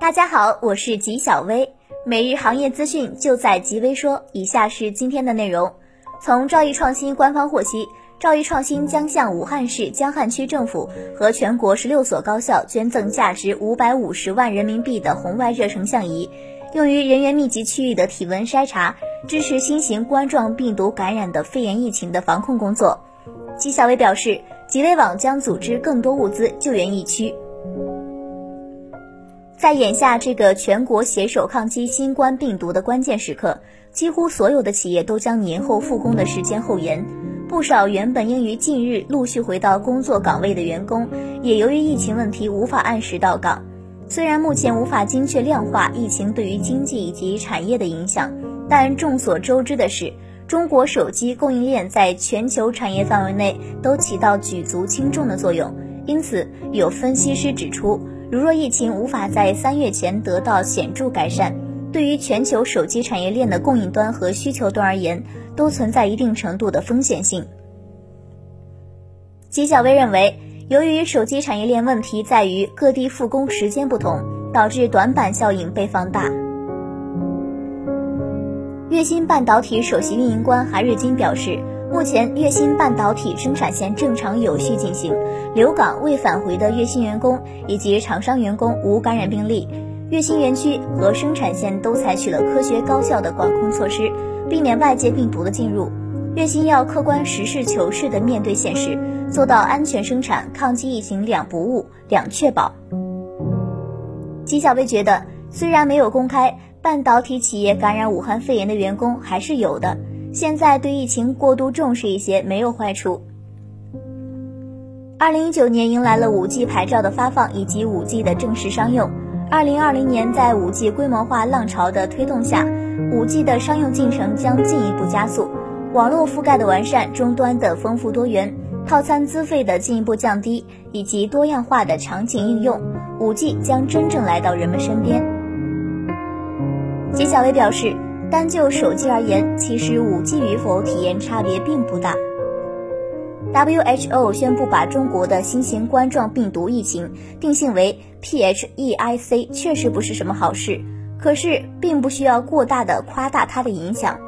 大家好，我是吉小薇，每日行业资讯就在吉微说。以下是今天的内容。从兆易创新官方获悉，兆易创新将向武汉市江汉区政府和全国十六所高校捐赠价值五百五十万人民币的红外热成像仪，用于人员密集区域的体温筛查，支持新型冠状病毒感染的肺炎疫情的防控工作。吉小薇表示，吉微网将组织更多物资救援疫区。在眼下这个全国携手抗击新冠病毒的关键时刻，几乎所有的企业都将年后复工的时间后延。不少原本应于近日陆续回到工作岗位的员工，也由于疫情问题无法按时到岗。虽然目前无法精确量化疫情对于经济以及产业的影响，但众所周知的是。中国手机供应链在全球产业范围内都起到举足轻重的作用，因此有分析师指出，如若疫情无法在三月前得到显著改善，对于全球手机产业链的供应端和需求端而言，都存在一定程度的风险性。纪晓薇认为，由于手机产业链问题在于各地复工时间不同，导致短板效应被放大。粤芯半导体首席运营官韩瑞金表示，目前粤芯半导体生产线正常有序进行，留港未返回的粤芯员工以及厂商员工无感染病例。粤芯园区和生产线都采取了科学高效的管控措施，避免外界病毒的进入。粤芯要客观实事求是地面对现实，做到安全生产、抗击疫情两不误、两确保。纪晓薇觉得，虽然没有公开。半导体企业感染武汉肺炎的员工还是有的，现在对疫情过度重视一些没有坏处。二零一九年迎来了五 G 牌照的发放以及五 G 的正式商用。二零二零年在五 G 规模化浪潮的推动下，五 G 的商用进程将进一步加速，网络覆盖的完善、终端的丰富多元、套餐资费的进一步降低以及多样化的场景应用，五 G 将真正来到人们身边。纪晓薇表示，单就手机而言，其实五 G 与否体验差别并不大。WHO 宣布把中国的新型冠状病毒疫情定性为 PHEIC，确实不是什么好事。可是，并不需要过大的夸大它的影响。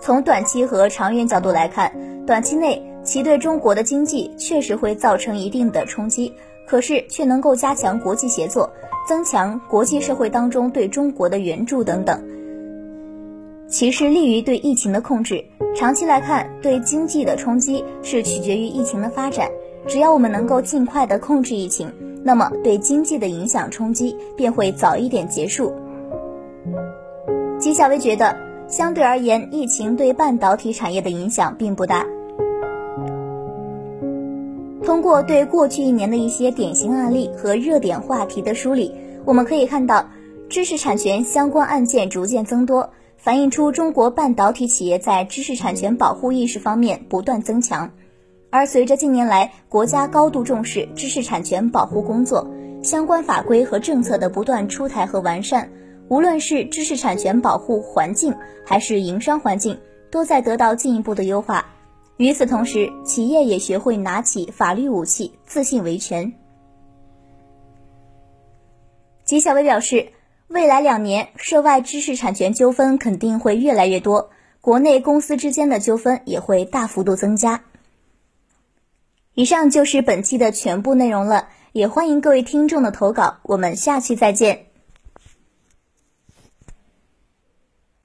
从短期和长远角度来看，短期内其对中国的经济确实会造成一定的冲击，可是却能够加强国际协作，增强国际社会当中对中国的援助等等。其实利于对疫情的控制。长期来看，对经济的冲击是取决于疫情的发展。只要我们能够尽快的控制疫情，那么对经济的影响冲击便会早一点结束。纪晓薇觉得，相对而言，疫情对半导体产业的影响并不大。通过对过去一年的一些典型案例和热点话题的梳理，我们可以看到，知识产权相关案件逐渐增多。反映出中国半导体企业在知识产权保护意识方面不断增强，而随着近年来国家高度重视知识产权保护工作，相关法规和政策的不断出台和完善，无论是知识产权保护环境还是营商环境，都在得到进一步的优化。与此同时，企业也学会拿起法律武器，自信维权。纪晓薇表示。未来两年，涉外知识产权纠纷肯定会越来越多，国内公司之间的纠纷也会大幅度增加。以上就是本期的全部内容了，也欢迎各位听众的投稿，我们下期再见。